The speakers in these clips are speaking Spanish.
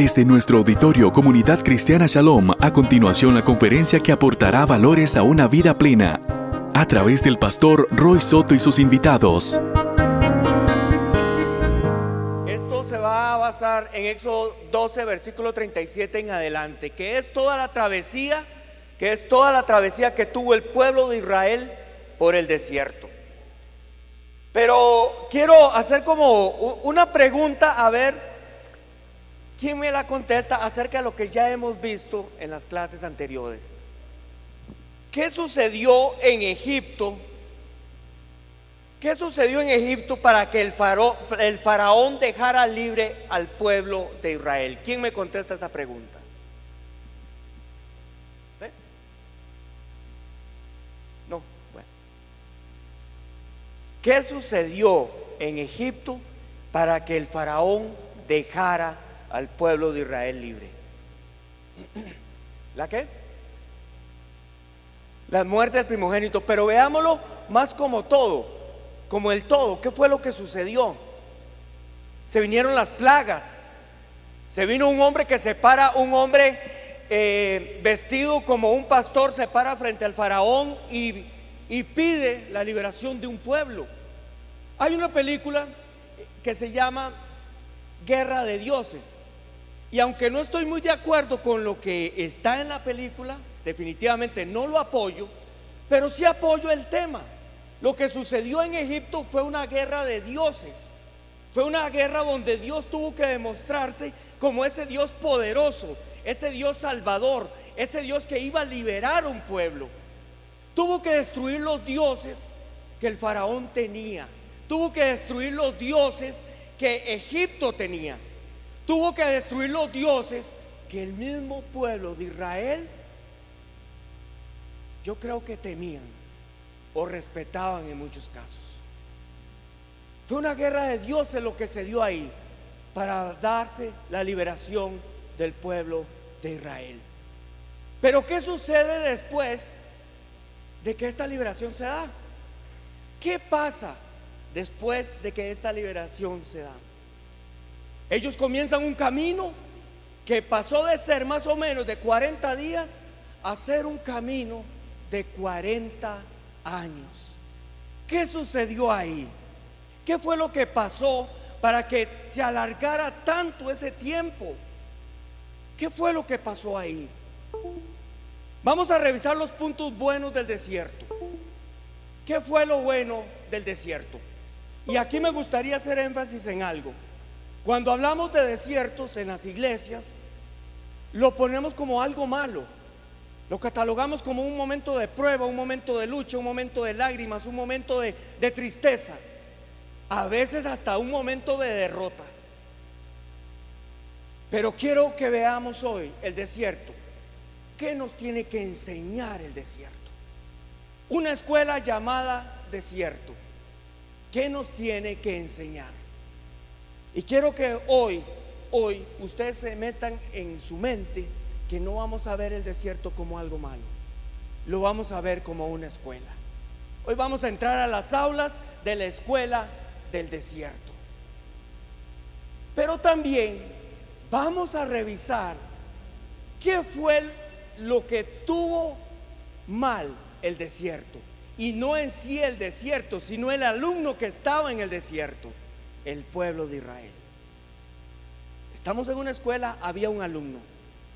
Desde nuestro auditorio Comunidad Cristiana Shalom, a continuación la conferencia que aportará valores a una vida plena, a través del pastor Roy Soto y sus invitados. Esto se va a basar en Éxodo 12, versículo 37 en adelante, que es toda la travesía, que es toda la travesía que tuvo el pueblo de Israel por el desierto. Pero quiero hacer como una pregunta a ver quién me la contesta acerca de lo que ya hemos visto en las clases anteriores. ¿Qué sucedió en Egipto? ¿Qué sucedió en Egipto para que el, faraón dejara libre al pueblo de Israel? ¿Quién me contesta esa pregunta? ¿Qué sucedió en Egipto para que el faraón dejara al pueblo de Israel libre? ¿La qué? La muerte del primogénito. Pero veámoslo más como todo, como el todo. ¿Qué fue lo que sucedió? Se vinieron las plagas. Se vino un hombre que se para, un hombre eh, vestido como un pastor, se para frente al faraón y pide la liberación de un pueblo. Hay una película que se llama Guerra de Dioses. Y aunque no estoy muy de acuerdo con lo que está en la película, definitivamente no lo apoyo, pero sí apoyo el tema. Lo que sucedió en Egipto fue una guerra de dioses. Fue una guerra donde Dios tuvo que demostrarse como ese Dios poderoso, ese Dios salvador, ese Dios que iba a liberar un pueblo. Tuvo que destruir los dioses que el faraón tenía. Tuvo que destruir los dioses que Egipto tenía. Tuvo que destruir los dioses que el mismo pueblo de Israel yo creo que temían o respetaban en muchos casos. Fue una guerra de dioses lo que se dio ahí para darse la liberación del pueblo de Israel. Pero ¿qué sucede después de que esta liberación se da. ¿Qué pasa después de que esta liberación se da? Ellos comienzan un camino que pasó de ser más o menos de 40 días a ser un camino de 40 años. ¿Qué sucedió ahí? ¿Qué fue lo que pasó para que se alargara tanto ese tiempo? ¿Qué fue lo que pasó ahí? Vamos a revisar los puntos buenos del desierto. ¿Qué fue lo bueno del desierto? Y aquí me gustaría hacer énfasis en algo. Cuando hablamos de desiertos en las iglesias, lo ponemos como algo malo. Lo catalogamos como un momento de prueba, un momento de lucha, un momento de lágrimas, un momento de, de tristeza. A veces hasta un momento de derrota. Pero quiero que veamos hoy el desierto ¿Qué nos tiene que enseñar el desierto? Una escuela llamada desierto. ¿Qué nos tiene que enseñar? Y quiero que hoy, hoy, ustedes se metan en su mente que no vamos a ver el desierto como algo malo. Lo vamos a ver como una escuela. Hoy vamos a entrar a las aulas de la escuela del desierto. Pero también vamos a revisar qué fue lo que tuvo mal el desierto. Y no en sí el desierto, sino el alumno que estaba en el desierto, el pueblo de Israel. Estamos en una escuela, había un alumno,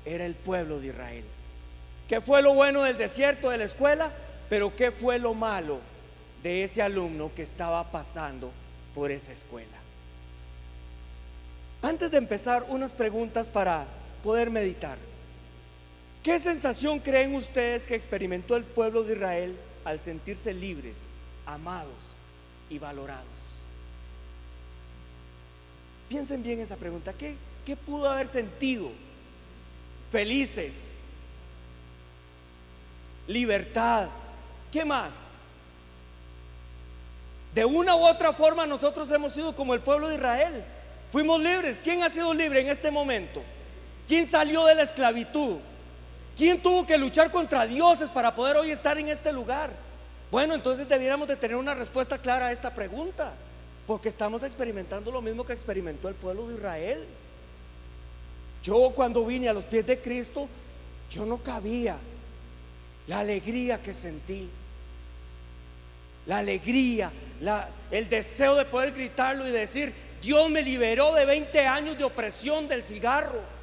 era el pueblo de Israel. ¿Qué fue lo bueno del desierto de la escuela? Pero ¿qué fue lo malo de ese alumno que estaba pasando por esa escuela? Antes de empezar, unas preguntas para poder meditar. ¿Qué sensación creen ustedes que experimentó el pueblo de Israel al sentirse libres, amados y valorados? Piensen bien esa pregunta. ¿Qué, qué pudo haber sentido? Felices, libertad, ¿qué más? De una u otra forma nosotros hemos sido como el pueblo de Israel. Fuimos libres. ¿Quién ha sido libre en este momento? ¿Quién salió de la esclavitud? ¿Quién tuvo que luchar contra dioses para poder hoy estar en este lugar? Bueno, entonces debiéramos de tener una respuesta clara a esta pregunta, porque estamos experimentando lo mismo que experimentó el pueblo de Israel. Yo cuando vine a los pies de Cristo, yo no cabía. La alegría que sentí, la alegría, el deseo de poder gritarlo y decir, Dios me liberó de 20 años de opresión del cigarro.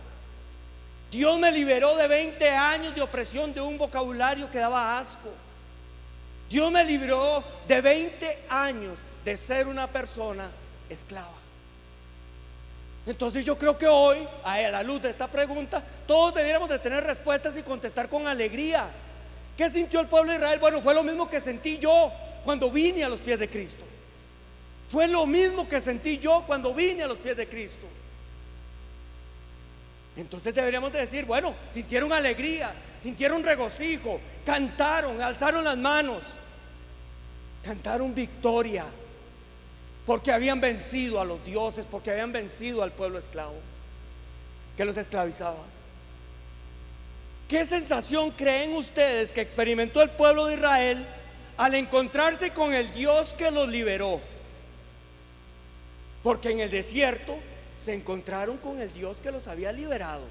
Dios me liberó de 20 años de opresión de un vocabulario que daba asco. Dios me liberó de 20 años de ser una persona esclava. Entonces yo creo que hoy, a la luz de esta pregunta, todos debiéramos de tener respuestas y contestar con alegría. ¿Qué sintió el pueblo de Israel? Bueno, fue lo mismo que sentí yo cuando vine a los pies de Cristo. Fue lo mismo que sentí yo cuando vine a los pies de Cristo. Entonces deberíamos de decir, bueno, sintieron alegría, sintieron regocijo, cantaron, alzaron las manos, cantaron victoria, porque habían vencido a los dioses, porque habían vencido al pueblo esclavo que los esclavizaba. ¿Qué sensación creen ustedes que experimentó el pueblo de Israel al encontrarse con el Dios que los liberó? Porque en el desierto se encontraron con el Dios que los había liberado.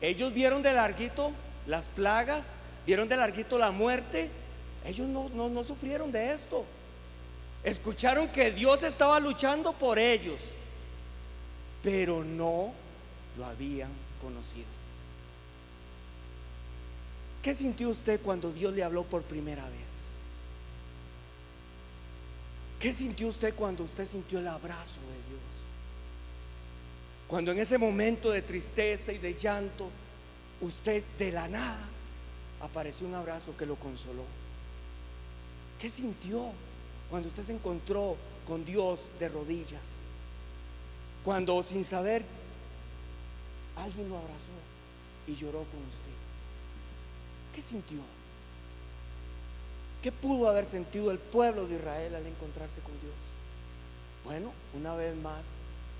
Ellos vieron de larguito las plagas, vieron de larguito la muerte. Ellos no, no, sufrieron de esto. Escucharon que Dios estaba luchando por ellos, pero no lo habían conocido. ¿Qué sintió usted cuando Dios le habló por primera vez? ¿Qué sintió usted cuando usted sintió el abrazo de Dios? Cuando en ese momento de tristeza y de llanto, usted de la nada apareció un abrazo que lo consoló. ¿Qué sintió cuando usted se encontró con Dios de rodillas? Cuando sin saber alguien lo abrazó y lloró con usted. ¿Qué sintió? ¿Qué pudo haber sentido el pueblo de Israel al encontrarse con Dios? Bueno, una vez más,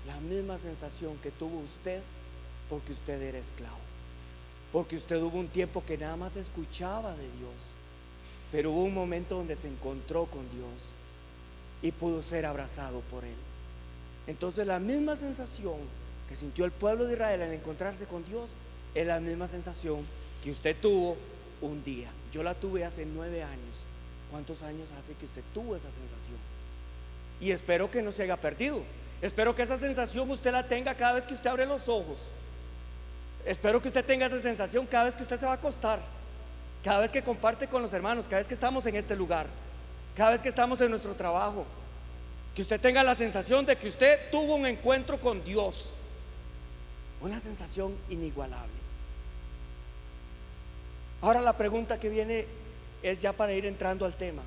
la misma sensación que tuvo usted porque usted era esclavo. Porque usted hubo un tiempo que nada más escuchaba de Dios. Pero hubo un momento donde se encontró con Dios y pudo ser abrazado por Él. Entonces la misma sensación que sintió el pueblo de Israel al encontrarse con Dios es la misma sensación que usted tuvo un día. Yo la tuve hace nueve años. ¿Cuántos años hace que usted tuvo esa sensación? Y espero que no se haya perdido. Espero que esa sensación usted la tenga cada vez que usted abre los ojos. Espero que usted tenga esa sensación cada vez que usted se va a acostar. Cada vez que comparte con los hermanos, cada vez que estamos en este lugar. Cada vez que estamos en nuestro trabajo. Que usted tenga la sensación de que usted tuvo un encuentro con Dios. Una sensación inigualable. Ahora la pregunta que viene es ya para ir entrando al tema.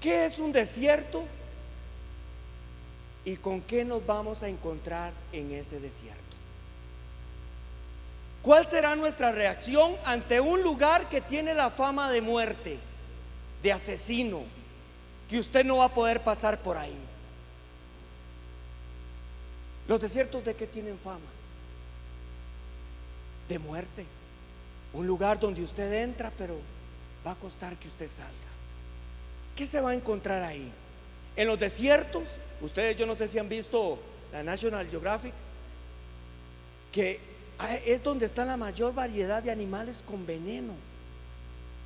¿Qué es un desierto? ¿Y con qué nos vamos a encontrar en ese desierto? ¿Cuál será nuestra reacción ante un lugar que tiene la fama de muerte, de asesino, que usted no va a poder pasar por ahí? Los desiertos de qué tienen fama? De muerte. Un lugar donde usted entra, pero va a costar que usted salga. ¿Qué se va a encontrar ahí? En los desiertos, ustedes yo no sé si han visto la National Geographic, que es donde está la mayor variedad de animales con veneno,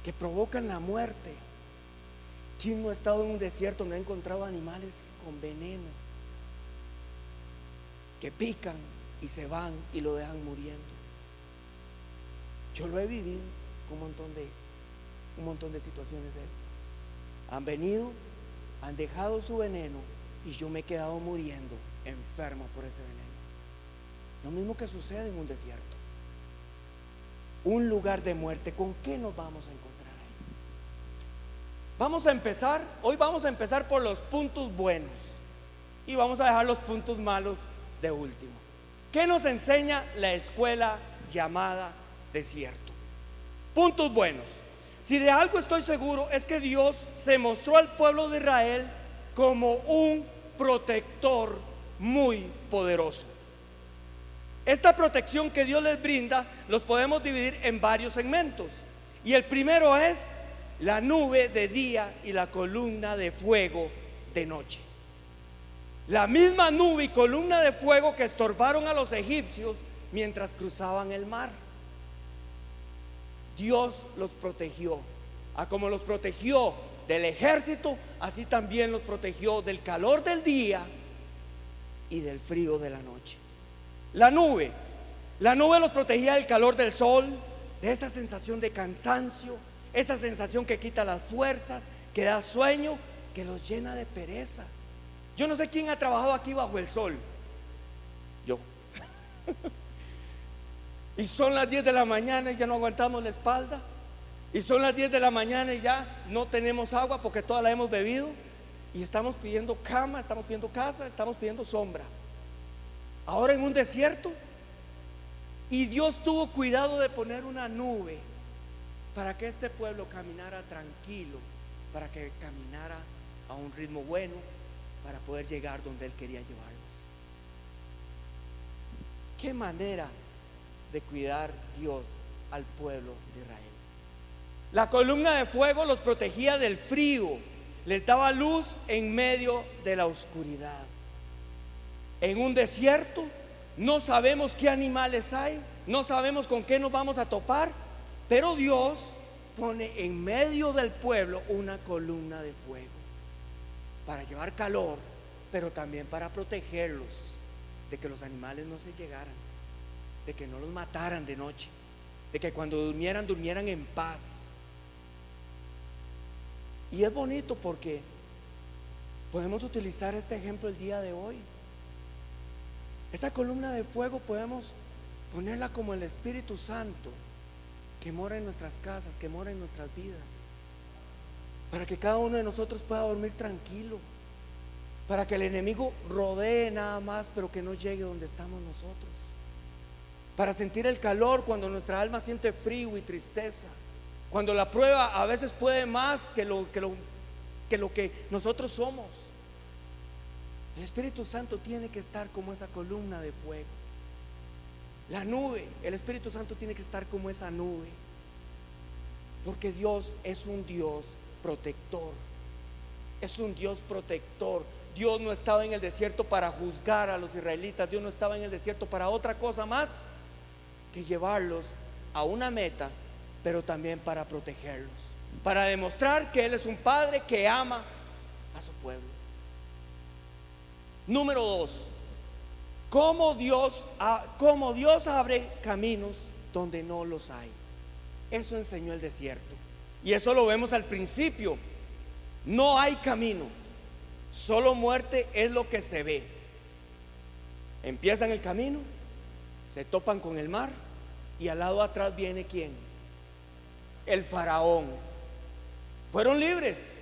que provocan la muerte. ¿Quién no ha estado en un desierto no ha encontrado animales con veneno? Que pican y se van y lo dejan muriendo. Yo lo he vivido un montón de un montón de situaciones de esas. Han venido, han dejado su veneno y yo me he quedado muriendo enfermo por ese veneno. Lo mismo que sucede en un desierto. Un lugar de muerte. ¿Con qué nos vamos a encontrar ahí? Vamos a empezar, hoy vamos a empezar por los puntos buenos y vamos a dejar los puntos malos de último. ¿Qué nos enseña la escuela llamada desierto? Puntos buenos. Si de algo estoy seguro es que Dios se mostró al pueblo de Israel como un protector muy poderoso. Esta protección que Dios les brinda los podemos dividir en varios segmentos. Y el primero es la nube de día y la columna de fuego de noche. La misma nube y columna de fuego que estorbaron a los egipcios mientras cruzaban el mar. Dios los protegió. A como los protegió del ejército, así también los protegió del calor del día y del frío de la noche. La nube, la nube los protegía del calor del sol, de esa sensación de cansancio, esa sensación que quita las fuerzas, que da sueño, que los llena de pereza. Yo no sé quién ha trabajado aquí bajo el sol. Yo. y son las 10 de la mañana y ya no aguantamos la espalda. Y son las 10 de la mañana y ya no tenemos agua porque toda la hemos bebido. Y estamos pidiendo cama, estamos pidiendo casa, estamos pidiendo sombra. Ahora en un desierto. Y Dios tuvo cuidado de poner una nube para que este pueblo caminara tranquilo, para que caminara a un ritmo bueno, para poder llegar donde Él quería llevarlos. ¿Qué manera de cuidar Dios al pueblo de Israel? La columna de fuego los protegía del frío, les daba luz en medio de la oscuridad. En un desierto no sabemos qué animales hay, no sabemos con qué nos vamos a topar, pero Dios pone en medio del pueblo una columna de fuego para llevar calor, pero también para protegerlos de que los animales no se llegaran, de que no los mataran de noche, de que cuando durmieran durmieran en paz. Y es bonito porque podemos utilizar este ejemplo el día de hoy. Esa columna de fuego podemos ponerla como el Espíritu Santo que mora en nuestras casas, que mora en nuestras vidas. Para que cada uno de nosotros pueda dormir tranquilo. Para que el enemigo rodee nada más, pero que no llegue donde estamos nosotros. Para sentir el calor cuando nuestra alma siente frío y tristeza. Cuando la prueba a veces puede más que lo que, lo, que, lo que nosotros somos. El Espíritu Santo tiene que estar como esa columna de fuego. La nube, el Espíritu Santo tiene que estar como esa nube. Porque Dios es un Dios protector. Es un Dios protector. Dios no estaba en el desierto para juzgar a los israelitas. Dios no estaba en el desierto para otra cosa más que llevarlos a una meta pero también para protegerlos, para demostrar que Él es un Padre que ama a su pueblo. Número dos, cómo Dios, cómo Dios abre caminos donde no los hay. Eso enseñó el desierto. Y eso lo vemos al principio. No hay camino. Solo muerte es lo que se ve. Empiezan el camino, se topan con el mar y al lado atrás viene quién? El faraón. Fueron libres,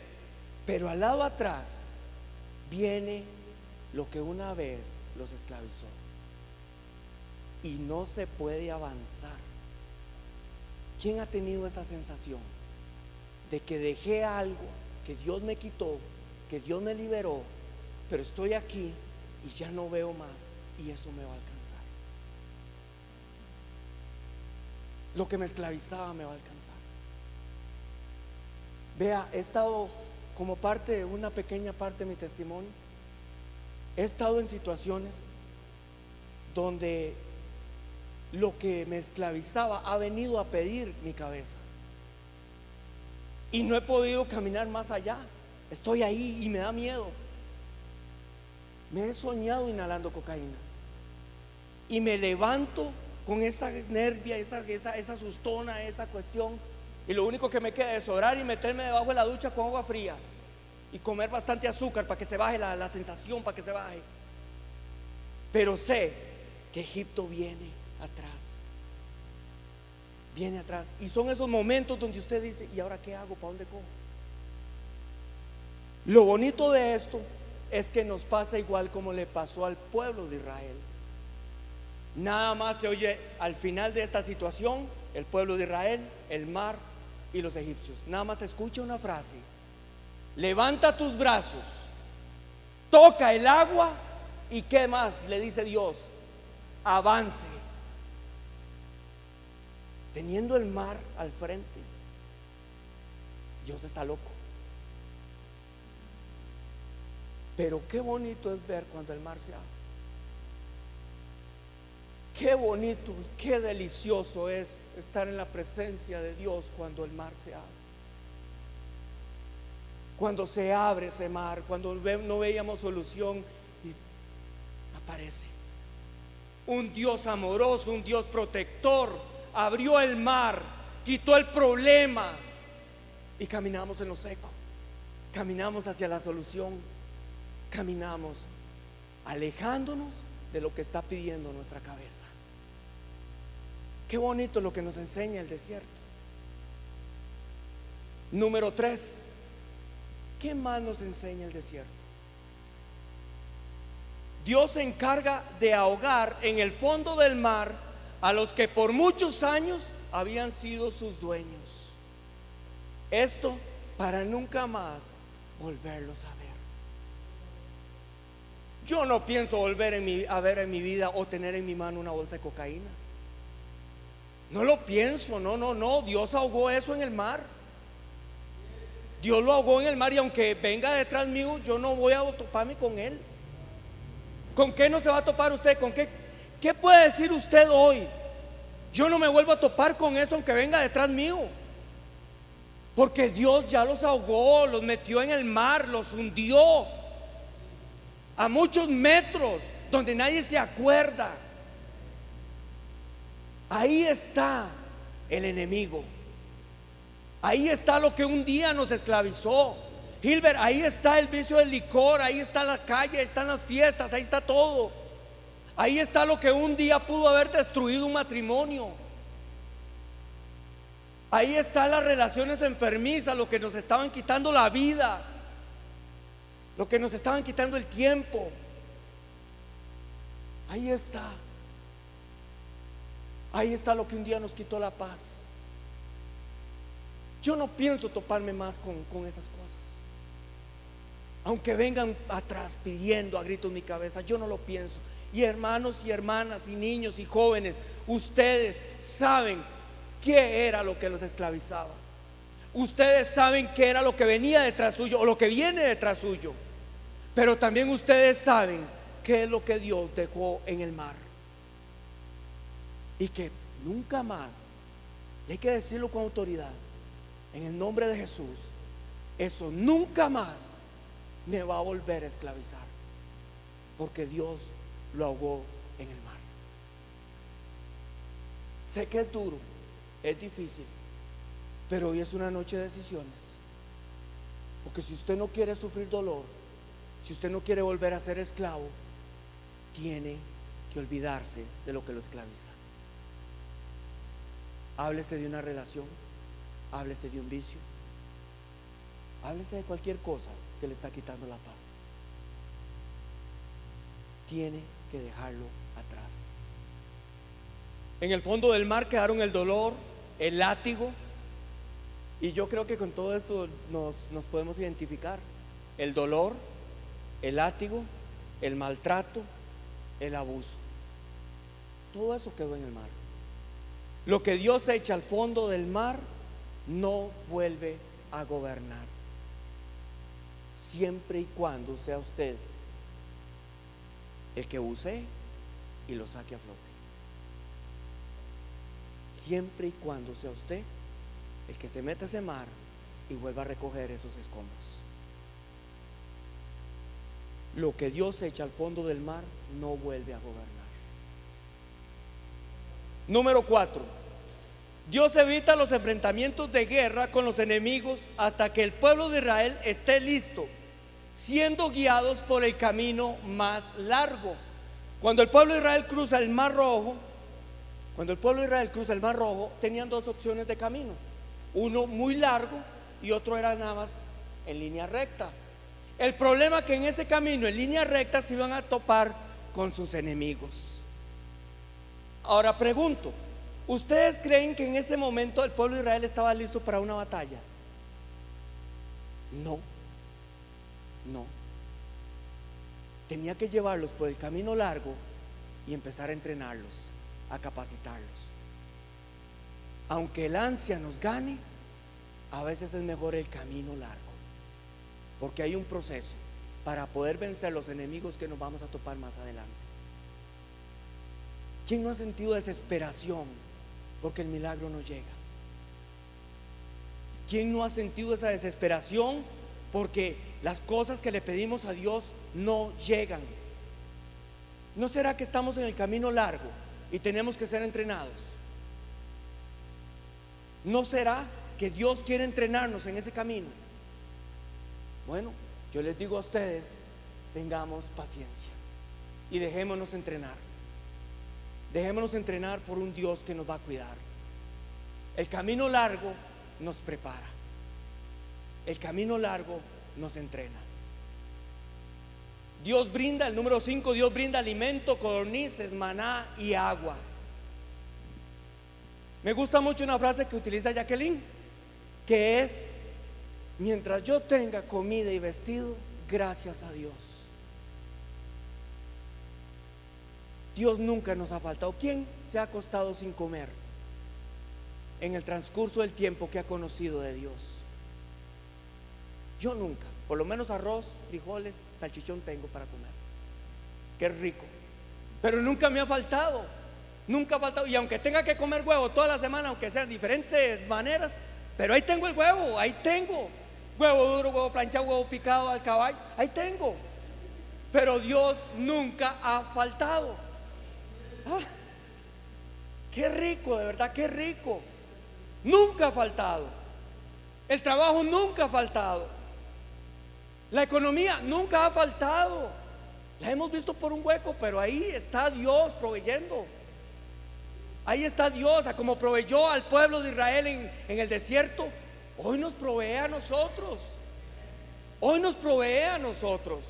pero al lado atrás viene lo que una vez los esclavizó. Y no se puede avanzar. ¿Quién ha tenido esa sensación de que dejé algo que Dios me quitó, que Dios me liberó, pero estoy aquí y ya no veo más y eso me va a alcanzar? Lo que me esclavizaba me va a alcanzar. Vea, he estado como parte de una pequeña parte de mi testimonio. He estado en situaciones donde lo que me esclavizaba ha venido a pedir mi cabeza. Y no he podido caminar más allá. Estoy ahí y me da miedo. Me he soñado inhalando cocaína. Y me levanto con esa nervia, esa, esa, esa sustona, esa cuestión y lo único que me queda es orar y meterme debajo de la ducha con agua fría. Y comer bastante azúcar para que se baje la, sensación, para que se baje. Pero sé que Egipto viene atrás. Viene atrás. Y son esos momentos donde usted dice, ¿y ahora qué hago? ¿Para dónde cojo? Lo bonito de esto es que nos pasa igual como le pasó al pueblo de Israel. Nada más se oye al final de esta situación, el pueblo de Israel, el mar y los egipcios. Nada más escucha una frase. Levanta tus brazos, toca el agua y qué más le dice Dios. Avance. Teniendo el mar al frente. Dios está loco. Pero qué bonito es ver cuando el mar se abre. Qué bonito, qué delicioso es estar en la presencia de Dios cuando el mar se abre. Cuando se abre ese mar, cuando no veíamos solución y aparece. Un Dios amoroso, un Dios protector, abrió el mar, quitó el problema y caminamos en lo seco. Caminamos hacia la solución. Caminamos alejándonos de lo que está pidiendo nuestra cabeza. Qué bonito lo que nos enseña el desierto. Número tres, ¿qué más nos enseña el desierto? Dios se encarga de ahogar en el fondo del mar a los que por muchos años habían sido sus dueños. Esto para nunca más volverlos a. Yo no pienso volver a ver en mi vida o tener en mi mano una bolsa de cocaína. No lo pienso, no, no, no. Dios ahogó eso en el mar. Dios lo ahogó en el mar y aunque venga detrás mío, yo no voy a toparme con él. ¿Con qué no se va a topar usted? ¿Con qué? ¿Qué puede decir usted hoy? Yo no me vuelvo a topar con eso aunque venga detrás mío. Porque Dios ya los ahogó, los metió en el mar, los hundió a muchos metros donde nadie se acuerda. Ahí está el enemigo. Ahí está lo que un día nos esclavizó. Gilbert, ahí está el vicio del licor, ahí está la calle, ahí están las fiestas, ahí está todo. Ahí está lo que un día pudo haber destruido un matrimonio. Ahí están las relaciones enfermizas, lo que nos estaban quitando la vida lo que nos estaban quitando el tiempo. Ahí está. Ahí está lo que un día nos quitó la paz. Yo no pienso toparme más con, esas cosas. Aunque vengan atrás pidiendo a gritos mi cabeza, yo no lo pienso. Y hermanos y hermanas y niños y jóvenes, ustedes saben qué era lo que los esclavizaba. Ustedes saben qué era lo que venía detrás suyo o lo que viene detrás suyo. Pero también ustedes saben qué es lo que Dios dejó en el mar. Y que nunca más, y hay que decirlo con autoridad, en el nombre de Jesús, eso nunca más me va a volver a esclavizar. Porque Dios lo ahogó en el mar. Sé que es duro, es difícil, pero hoy es una noche de decisiones. Porque si usted no quiere sufrir dolor, si usted no quiere volver a ser esclavo, tiene que olvidarse de lo que lo esclaviza. Háblese de una relación, háblese de un vicio, háblese de cualquier cosa que le está quitando la paz. Tiene que dejarlo atrás. En el fondo del mar quedaron el dolor, el látigo, y yo creo que con todo esto nos, nos podemos identificar. El dolor, el látigo, el maltrato, el abuso. Todo eso quedó en el mar. Lo que Dios echa al fondo del mar no vuelve a gobernar. Siempre y cuando sea usted el que use y lo saque a flote. Siempre y cuando sea usted el que se meta a ese mar y vuelva a recoger esos escombros. Lo que Dios echa al fondo del mar no vuelve a gobernar. Número cuatro. Dios evita los enfrentamientos de guerra con los enemigos hasta que el pueblo de Israel esté listo, siendo guiados por el camino más largo. Cuando el pueblo de Israel cruza el Mar Rojo, cuando el pueblo de Israel cruza el Mar Rojo, tenían dos opciones de camino. Uno muy largo y otro era nada más en línea recta. El problema es que en ese camino, en línea recta, se iban a topar con sus enemigos. Ahora pregunto, ¿ustedes creen que en ese momento el pueblo de Israel estaba listo para una batalla? No, no. Tenía que llevarlos por el camino largo y empezar a entrenarlos, a capacitarlos. Aunque el ansia nos gane, a veces es mejor el camino largo porque hay un proceso para poder vencer los enemigos que nos vamos a topar más adelante. ¿Quién no ha sentido desesperación porque el milagro no llega? ¿Quién no ha sentido esa desesperación porque las cosas que le pedimos a Dios no llegan? ¿No será que estamos en el camino largo y tenemos que ser entrenados? ¿No será que Dios quiere entrenarnos en ese camino? Bueno, yo les digo a ustedes, tengamos paciencia y dejémonos entrenar. Dejémonos entrenar por un Dios que nos va a cuidar. El camino largo nos prepara. El camino largo nos entrena. Dios brinda, el número 5, Dios brinda alimento, codornices, maná y agua. Me gusta mucho una frase que utiliza Jacqueline, que es, mientras yo tenga comida y vestido, gracias a Dios. Dios nunca nos ha faltado. ¿Quién se ha acostado sin comer en el transcurso del tiempo que ha conocido de Dios? Yo nunca. Por lo menos arroz, frijoles, salchichón tengo para comer. Qué rico. Pero nunca me ha faltado. Nunca ha faltado. Y aunque tenga que comer huevo toda la semana, aunque sean diferentes maneras, pero ahí tengo el huevo, ahí tengo. Huevo duro, huevo planchado, huevo picado al caballo, ahí tengo. Pero Dios nunca ha faltado. Ah, qué rico, de verdad, qué rico. Nunca ha faltado. El trabajo nunca ha faltado. La economía nunca ha faltado. La hemos visto por un hueco, pero ahí está Dios proveyendo. Ahí está Dios, como proveyó al pueblo de Israel en, en el desierto, hoy nos provee a nosotros. Hoy nos provee a nosotros.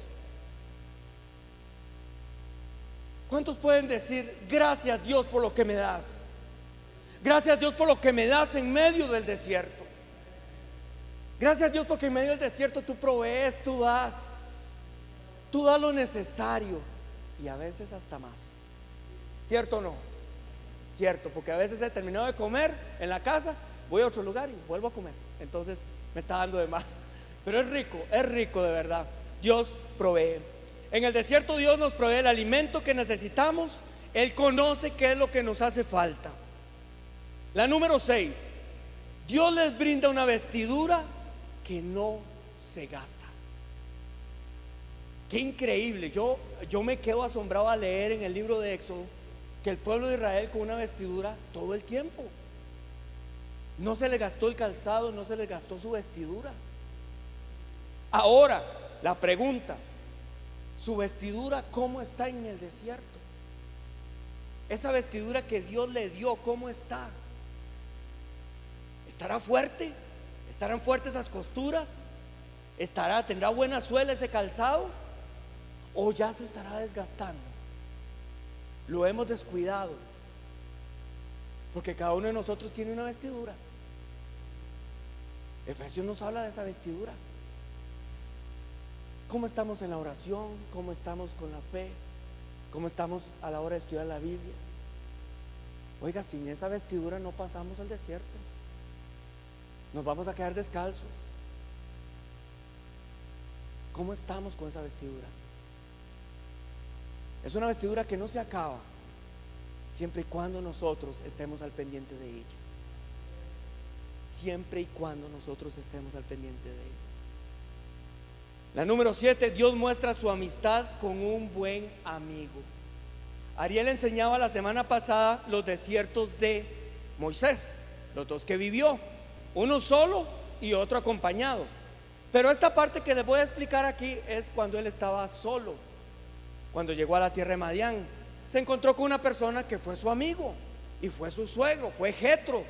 ¿Cuántos pueden decir, gracias Dios por lo que me das? Gracias Dios por lo que me das en medio del desierto. Gracias Dios porque en medio del desierto tú provees, tú das. Tú das lo necesario y a veces hasta más. ¿Cierto o no? Cierto, porque a veces he terminado de comer en la casa, voy a otro lugar y vuelvo a comer. Entonces me está dando de más. Pero es rico, es rico de verdad. Dios provee. En el desierto Dios nos provee el alimento que necesitamos. Él conoce qué es lo que nos hace falta. La número 6. Dios les brinda una vestidura que no se gasta. Qué increíble. Yo, yo me quedo asombrado a leer en el libro de Éxodo que el pueblo de Israel con una vestidura todo el tiempo. No se le gastó el calzado, no se le gastó su vestidura. Ahora, la pregunta, su vestidura, ¿cómo está en el desierto? Esa vestidura que Dios le dio, ¿cómo está? ¿Estará fuerte? ¿Estarán fuertes esas costuras? ¿Estará, tendrá buena suela ese calzado? ¿O ya se estará desgastando? Lo hemos descuidado. Porque cada uno de nosotros tiene una vestidura. Efesios nos habla de esa vestidura. ¿Cómo estamos en la oración? ¿Cómo estamos con la fe? ¿Cómo estamos a la hora de estudiar la Biblia? Oiga, sin esa vestidura no pasamos al desierto. Nos vamos a quedar descalzos. ¿Cómo estamos con esa vestidura? Es una vestidura que no se acaba siempre y cuando nosotros estemos al pendiente de ella. Siempre y cuando nosotros estemos al pendiente de ella. La número 7, Dios muestra su amistad con un buen amigo. Ariel enseñaba la semana pasada los desiertos de Moisés, los dos que vivió, uno solo y otro acompañado. Pero esta parte que les voy a explicar aquí es cuando él estaba solo, cuando llegó a la tierra de Madián. Se encontró con una persona que fue su amigo y fue su suegro, fue Jetro.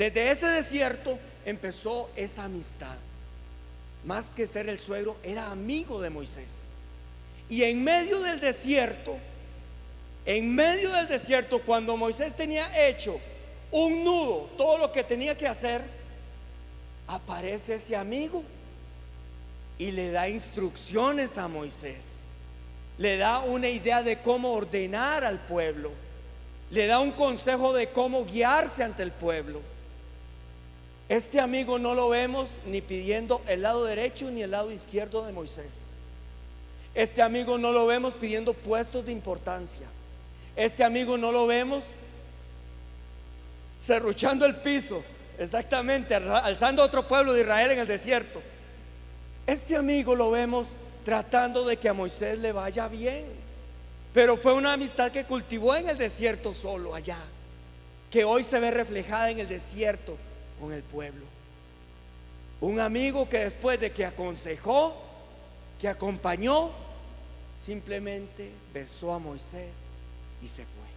Desde ese desierto empezó esa amistad más que ser el suegro, era amigo de Moisés. Y en medio del desierto, en medio del desierto, cuando Moisés tenía hecho un nudo, todo lo que tenía que hacer, aparece ese amigo y le da instrucciones a Moisés. Le da una idea de cómo ordenar al pueblo. Le da un consejo de cómo guiarse ante el pueblo. Este amigo no lo vemos ni pidiendo el lado derecho ni el lado izquierdo de Moisés. Este amigo no lo vemos pidiendo puestos de importancia. Este amigo no lo vemos cerruchando el piso, exactamente, alzando a otro pueblo de Israel en el desierto. Este amigo lo vemos tratando de que a Moisés le vaya bien. Pero fue una amistad que cultivó en el desierto solo allá, que hoy se ve reflejada en el desierto con el pueblo. Un amigo que después de que aconsejó, que acompañó, simplemente besó a Moisés y se fue.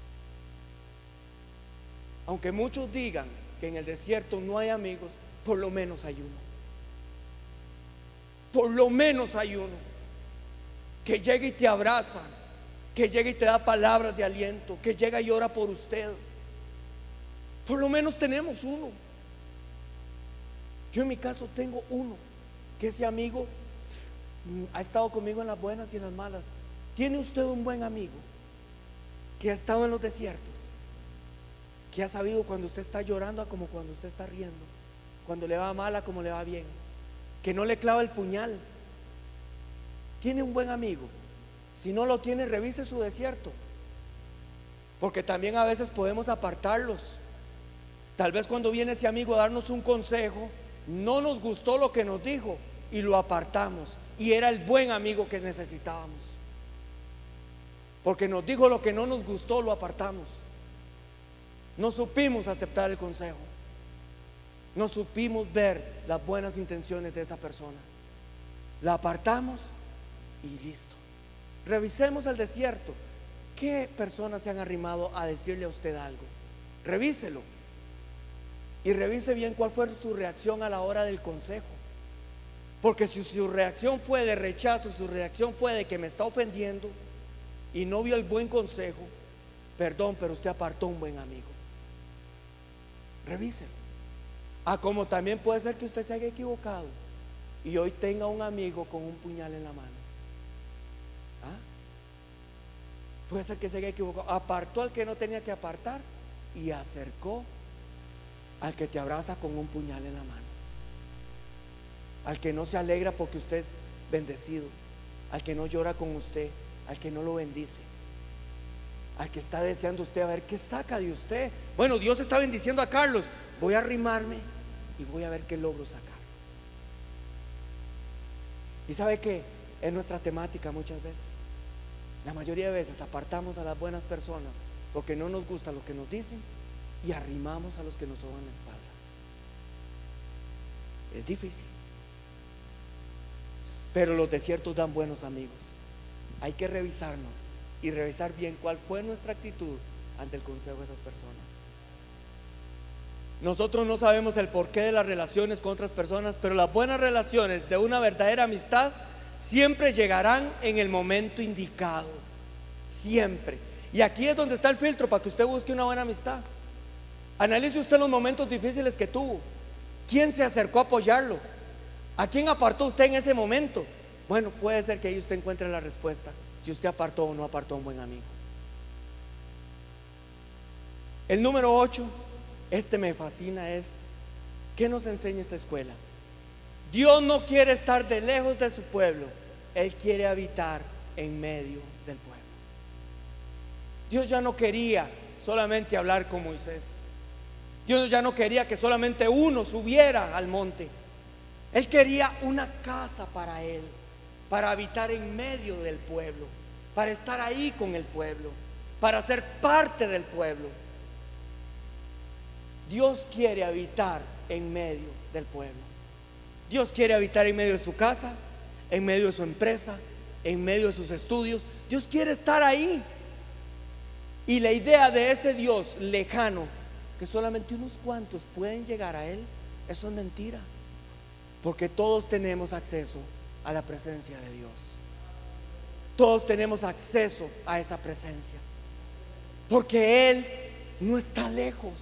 Aunque muchos digan que en el desierto no hay amigos, por lo menos hay uno. Por lo menos hay uno que llega y te abraza, que llega y te da palabras de aliento, que llega y ora por usted. Por lo menos tenemos uno. Yo en mi caso tengo uno, que ese amigo ha estado conmigo en las buenas y en las malas. ¿Tiene usted un buen amigo que ha estado en los desiertos? Que ha sabido cuando usted está llorando como cuando usted está riendo, cuando le va mal como le va bien, que no le clava el puñal. ¿Tiene un buen amigo? Si no lo tiene, revise su desierto. Porque también a veces podemos apartarlos. Tal vez cuando viene ese amigo a darnos un consejo, no nos gustó lo que nos dijo y lo apartamos. Y era el buen amigo que necesitábamos. Porque nos dijo lo que no nos gustó, lo apartamos. No supimos aceptar el consejo. No supimos ver las buenas intenciones de esa persona. La apartamos y listo. Revisemos el desierto. ¿Qué personas se han arrimado a decirle a usted algo? Revíselo. Y revise bien cuál fue su reacción a la hora del consejo. Porque si su reacción fue de rechazo, su reacción fue de que me está ofendiendo y no vio el buen consejo, perdón, pero usted apartó un buen amigo. Revíselo. Ah, como también puede ser que usted se haya equivocado y hoy tenga un amigo con un puñal en la mano. ¿Ah? Puede ser que se haya equivocado. Apartó al que no tenía que apartar y acercó al que te abraza con un puñal en la mano. Al que no se alegra porque usted es bendecido. Al que no llora con usted. Al que no lo bendice. Al que está deseando usted a ver qué saca de usted. Bueno, Dios está bendiciendo a Carlos. Voy a arrimarme y voy a ver qué logro sacar. Y sabe que es nuestra temática muchas veces. La mayoría de veces apartamos a las buenas personas porque no nos gusta lo que nos dicen y arrimamos a los que nos soban la espalda. Es difícil. Pero los desiertos dan buenos amigos. Hay que revisarnos y revisar bien cuál fue nuestra actitud ante el consejo de esas personas. Nosotros no sabemos el porqué de las relaciones con otras personas, pero las buenas relaciones de una verdadera amistad siempre llegarán en el momento indicado. Siempre. Y aquí es donde está el filtro para que usted busque una buena amistad. Analice usted los momentos difíciles que tuvo. ¿Quién se acercó a apoyarlo? ¿A quién apartó usted en ese momento? Bueno, puede ser que ahí usted encuentre la respuesta, si usted apartó o no apartó a un buen amigo. El número 8, este me fascina, es, ¿qué nos enseña esta escuela? Dios no quiere estar de lejos de su pueblo, Él quiere habitar en medio del pueblo. Dios ya no quería solamente hablar con Moisés. Dios ya no quería que solamente uno subiera al monte. Él quería una casa para él, para habitar en medio del pueblo, para estar ahí con el pueblo, para ser parte del pueblo. Dios quiere habitar en medio del pueblo. Dios quiere habitar en medio de su casa, en medio de su empresa, en medio de sus estudios. Dios quiere estar ahí. Y la idea de ese Dios lejano que solamente unos cuantos pueden llegar a Él, eso es mentira. Porque todos tenemos acceso a la presencia de Dios. Todos tenemos acceso a esa presencia. Porque Él no está lejos.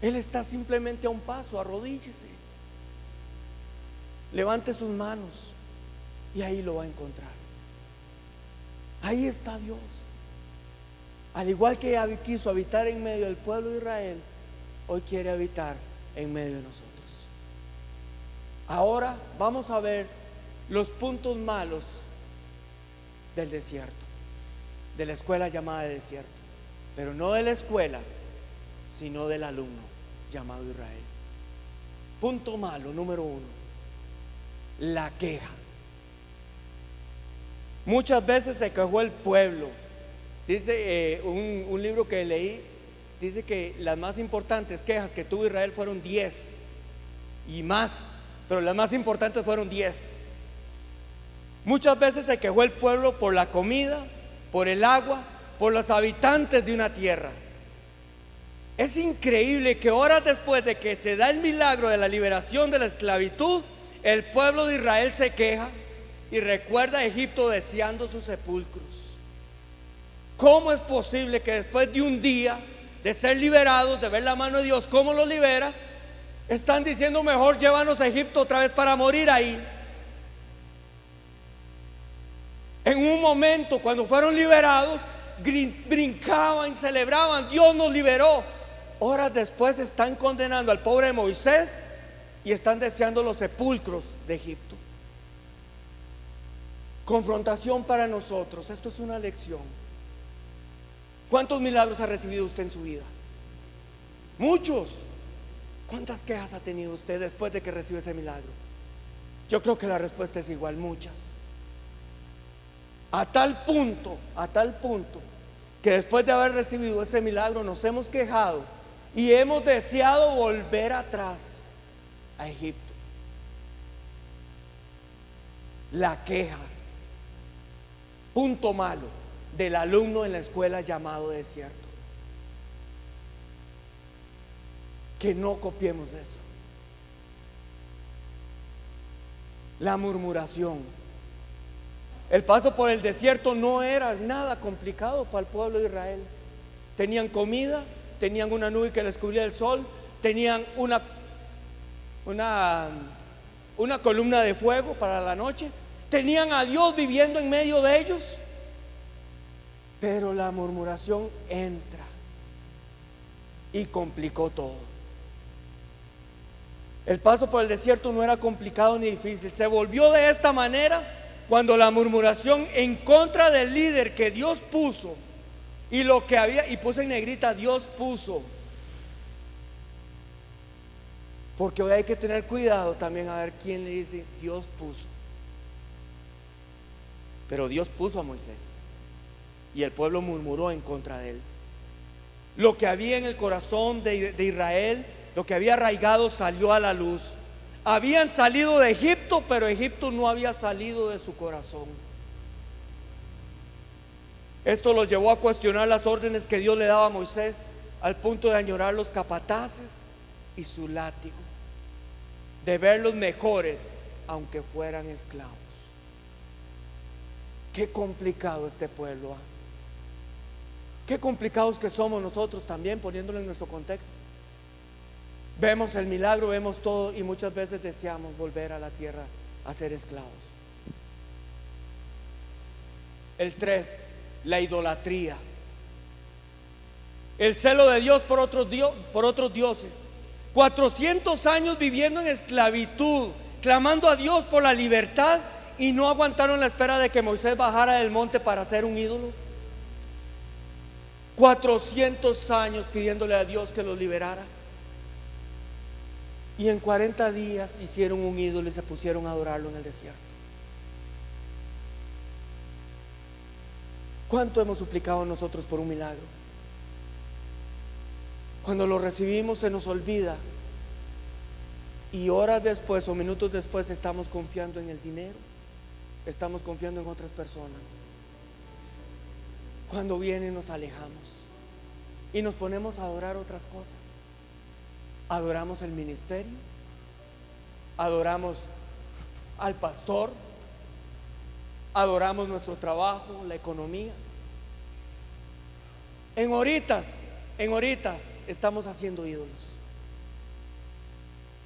Él está simplemente a un paso, arrodíllese. Levante sus manos y ahí lo va a encontrar. Ahí está Dios. Al igual que quiso habitar en medio del pueblo de Israel, hoy quiere habitar en medio de nosotros. Ahora vamos a ver los puntos malos del desierto, de la escuela llamada desierto, pero no de la escuela, sino del alumno llamado Israel. Punto malo número uno, la queja. Muchas veces se quejó el pueblo. Dice eh, un, un libro que leí, dice que las más importantes quejas que tuvo Israel fueron 10 y más, pero las más importantes fueron 10. Muchas veces se quejó el pueblo por la comida, por el agua, por los habitantes de una tierra. Es increíble que horas después de que se da el milagro de la liberación de la esclavitud, el pueblo de Israel se queja y recuerda a Egipto deseando sus sepulcros. ¿Cómo es posible que después de un día de ser liberados, de ver la mano de Dios, cómo los libera, están diciendo mejor llévanos a Egipto otra vez para morir ahí? En un momento, cuando fueron liberados, brincaban, celebraban, Dios nos liberó. Horas después están condenando al pobre Moisés y están deseando los sepulcros de Egipto. Confrontación para nosotros, esto es una lección. ¿Cuántos milagros ha recibido usted en su vida? Muchos. ¿Cuántas quejas ha tenido usted después de que recibe ese milagro? Yo creo que la respuesta es igual, muchas. A tal punto, a tal punto, que después de haber recibido ese milagro nos hemos quejado y hemos deseado volver atrás a Egipto. La queja, punto malo del alumno en la escuela llamado desierto. Que no copiemos eso. La murmuración. El paso por el desierto no era nada complicado para el pueblo de Israel. Tenían comida, tenían una nube que les cubría el sol, tenían una, una, una columna de fuego para la noche, tenían a Dios viviendo en medio de ellos. Pero la murmuración entra y complicó todo. El paso por el desierto no era complicado ni difícil. Se volvió de esta manera cuando la murmuración en contra del líder que Dios puso y lo que había, y puse en negrita, Dios puso. Porque hoy hay que tener cuidado también a ver quién le dice, Dios puso. Pero Dios puso a Moisés. Y el pueblo murmuró en contra de él. Lo que había en el corazón de, Israel, lo que había arraigado, salió a la luz. Habían salido de Egipto, pero Egipto no había salido de su corazón. Esto los llevó a cuestionar las órdenes que Dios le daba a Moisés al punto de añorar los capataces y su látigo, de verlos mejores aunque fueran esclavos. Qué complicado este pueblo. ¿ah? Qué complicados que somos nosotros también poniéndolo en nuestro contexto. Vemos el milagro, vemos todo y muchas veces deseamos volver a la tierra a ser esclavos. El 3, la idolatría. El celo de Dios por otros, por otros dioses. 400 años viviendo en esclavitud, clamando a Dios por la libertad y no aguantaron la espera de que Moisés bajara del monte para hacer un ídolo. 400 años pidiéndole a Dios que los liberara. Y en 40 días hicieron un ídolo y se pusieron a adorarlo en el desierto. ¿Cuánto hemos suplicado nosotros por un milagro? Cuando lo recibimos se nos olvida y horas después o minutos después estamos confiando en el dinero, estamos confiando en otras personas. Cuando viene nos alejamos y nos ponemos a adorar otras cosas. Adoramos el ministerio, adoramos al pastor, adoramos nuestro trabajo, la economía. En horitas, en horitas estamos haciendo ídolos.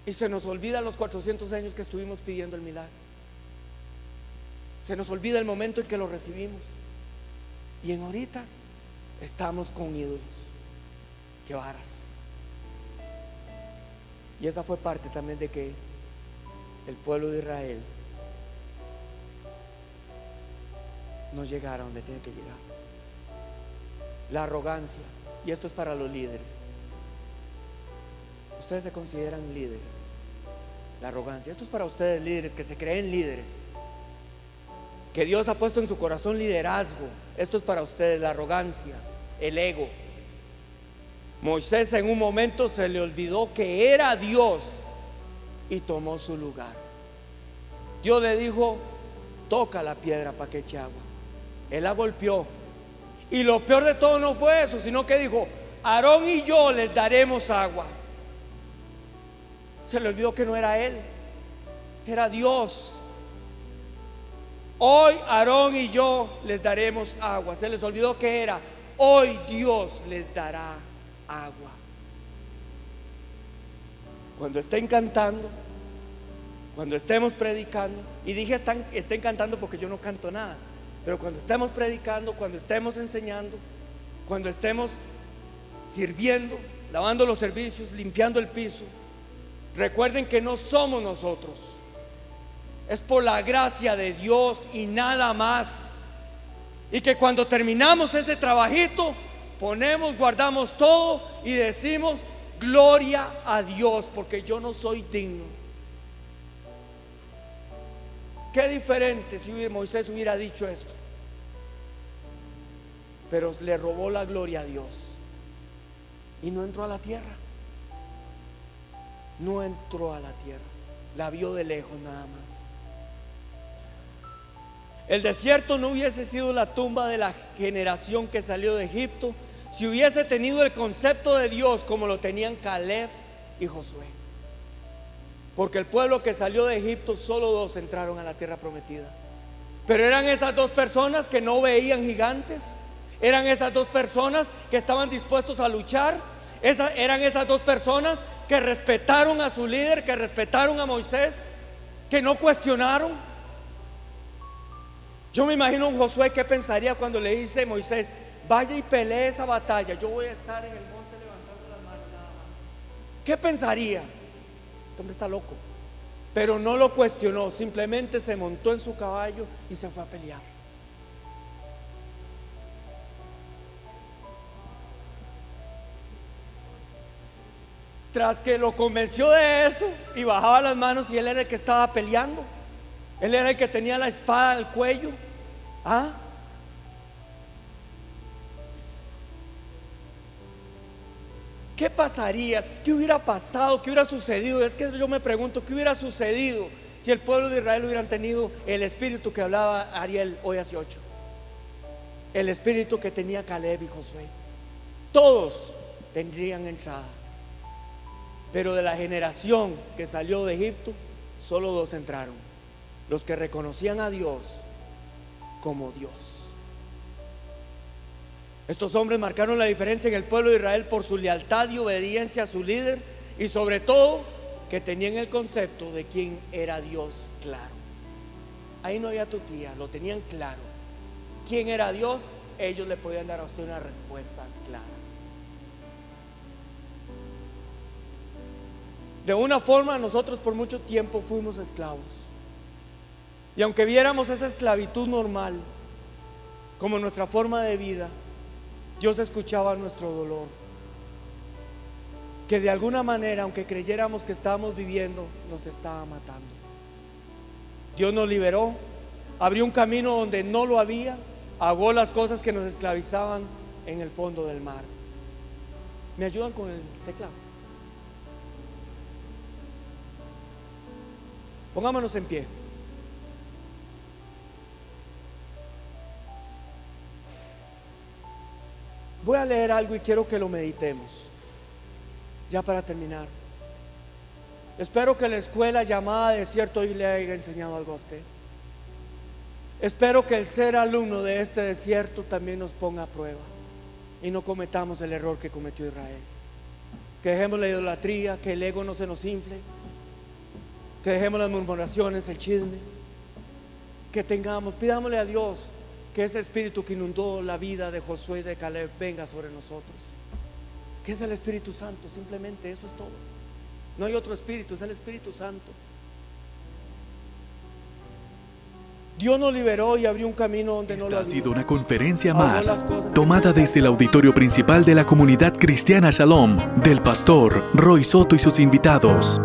Y se nos olvida los 400 años que estuvimos pidiendo el milagro. Se nos olvida el momento en que lo recibimos. Y en horitas estamos con ídolos. Qué varas. Y esa fue parte también de que el pueblo de Israel no llegara donde tiene que llegar. La arrogancia, y esto es para los líderes. Ustedes se consideran líderes. La arrogancia, esto es para ustedes líderes que se creen líderes. Que Dios ha puesto en su corazón liderazgo. Esto es para ustedes la arrogancia, el ego. Moisés en un momento se le olvidó que era Dios y tomó su lugar. Dios le dijo, toca la piedra para que eche agua. Él la golpeó. Y lo peor de todo no fue eso, sino que dijo, Aarón y yo les daremos agua. Se le olvidó que no era él, era Dios. Hoy Aarón y yo les daremos agua. Se les olvidó que era, hoy Dios les dará agua. Cuando estén cantando, cuando estemos predicando, y dije están, estén cantando porque yo no canto nada, pero cuando estemos predicando, cuando estemos enseñando, cuando estemos sirviendo, lavando los servicios, limpiando el piso, recuerden que no somos nosotros. Es por la gracia de Dios y nada más. Y que cuando terminamos ese trabajito, ponemos, guardamos todo y decimos, gloria a Dios, porque yo no soy digno. Qué diferente si Moisés hubiera dicho esto. Pero le robó la gloria a Dios. Y no entró a la tierra. No entró a la tierra. La vio de lejos nada más. El desierto no hubiese sido la tumba de la generación que salió de Egipto, si hubiese tenido el concepto de Dios como lo tenían Caleb y Josué. Porque el pueblo que salió de Egipto, solo dos entraron a la tierra prometida. Pero eran esas dos personas que no veían gigantes. Eran esas dos personas que estaban dispuestos a luchar. eran esas dos personas que respetaron a su líder, que respetaron a Moisés, que no cuestionaron. Yo me imagino un Josué que pensaría cuando le dice Moisés, vaya y pelee esa batalla, yo voy a estar en el monte levantando nada más. ¿Qué pensaría? Este hombre está loco. Pero no lo cuestionó, simplemente se montó en su caballo y se fue a pelear. Tras que lo convenció de eso y bajaba las manos y él era el que estaba peleando. Él era el que tenía la espada al cuello. ¿Ah? ¿Qué pasaría? ¿Qué hubiera pasado? ¿Qué hubiera sucedido? Es que yo me pregunto, ¿qué hubiera sucedido si el pueblo de Israel hubieran tenido el espíritu que hablaba Ariel hoy hace ocho? El espíritu que tenía Caleb y Josué. Todos tendrían entrada. Pero de la generación que salió de Egipto, solo dos entraron. Los que reconocían a Dios como Dios. Estos hombres marcaron la diferencia en el pueblo de Israel por su lealtad y obediencia a su líder y sobre todo que tenían el concepto de quién era Dios claro. Ahí no había tía lo tenían claro. ¿Quién era Dios? Ellos le podían dar a usted una respuesta clara. De una forma nosotros por mucho tiempo fuimos esclavos. Y aunque viéramos esa esclavitud normal como nuestra forma de vida, Dios escuchaba nuestro dolor. Que de alguna manera, aunque creyéramos que estábamos viviendo, nos estaba matando. Dios nos liberó, abrió un camino donde no lo había, ahogó las cosas que nos esclavizaban en el fondo del mar. ¿Me ayudan con el teclado? Pongámonos en pie. Voy a leer algo y quiero que lo meditemos. Ya para terminar. Espero que la escuela llamada desierto hoy le haya enseñado algo a usted. Espero que el ser alumno de este desierto también nos ponga a prueba y no cometamos el error que cometió Israel. Que dejemos la idolatría, que el ego no se nos infle, que dejemos las murmuraciones, el chisme, que tengamos, pidámosle a Dios que ese espíritu que inundó la vida de Josué y de Caleb venga sobre nosotros. Que es el Espíritu Santo, simplemente eso es todo. No hay otro espíritu, es el Espíritu Santo. Dios nos liberó y abrió un camino donde no Esta lo ha sido una conferencia más, tomada desde el auditorio principal de la comunidad cristiana Shalom, del pastor Roy Soto y sus invitados.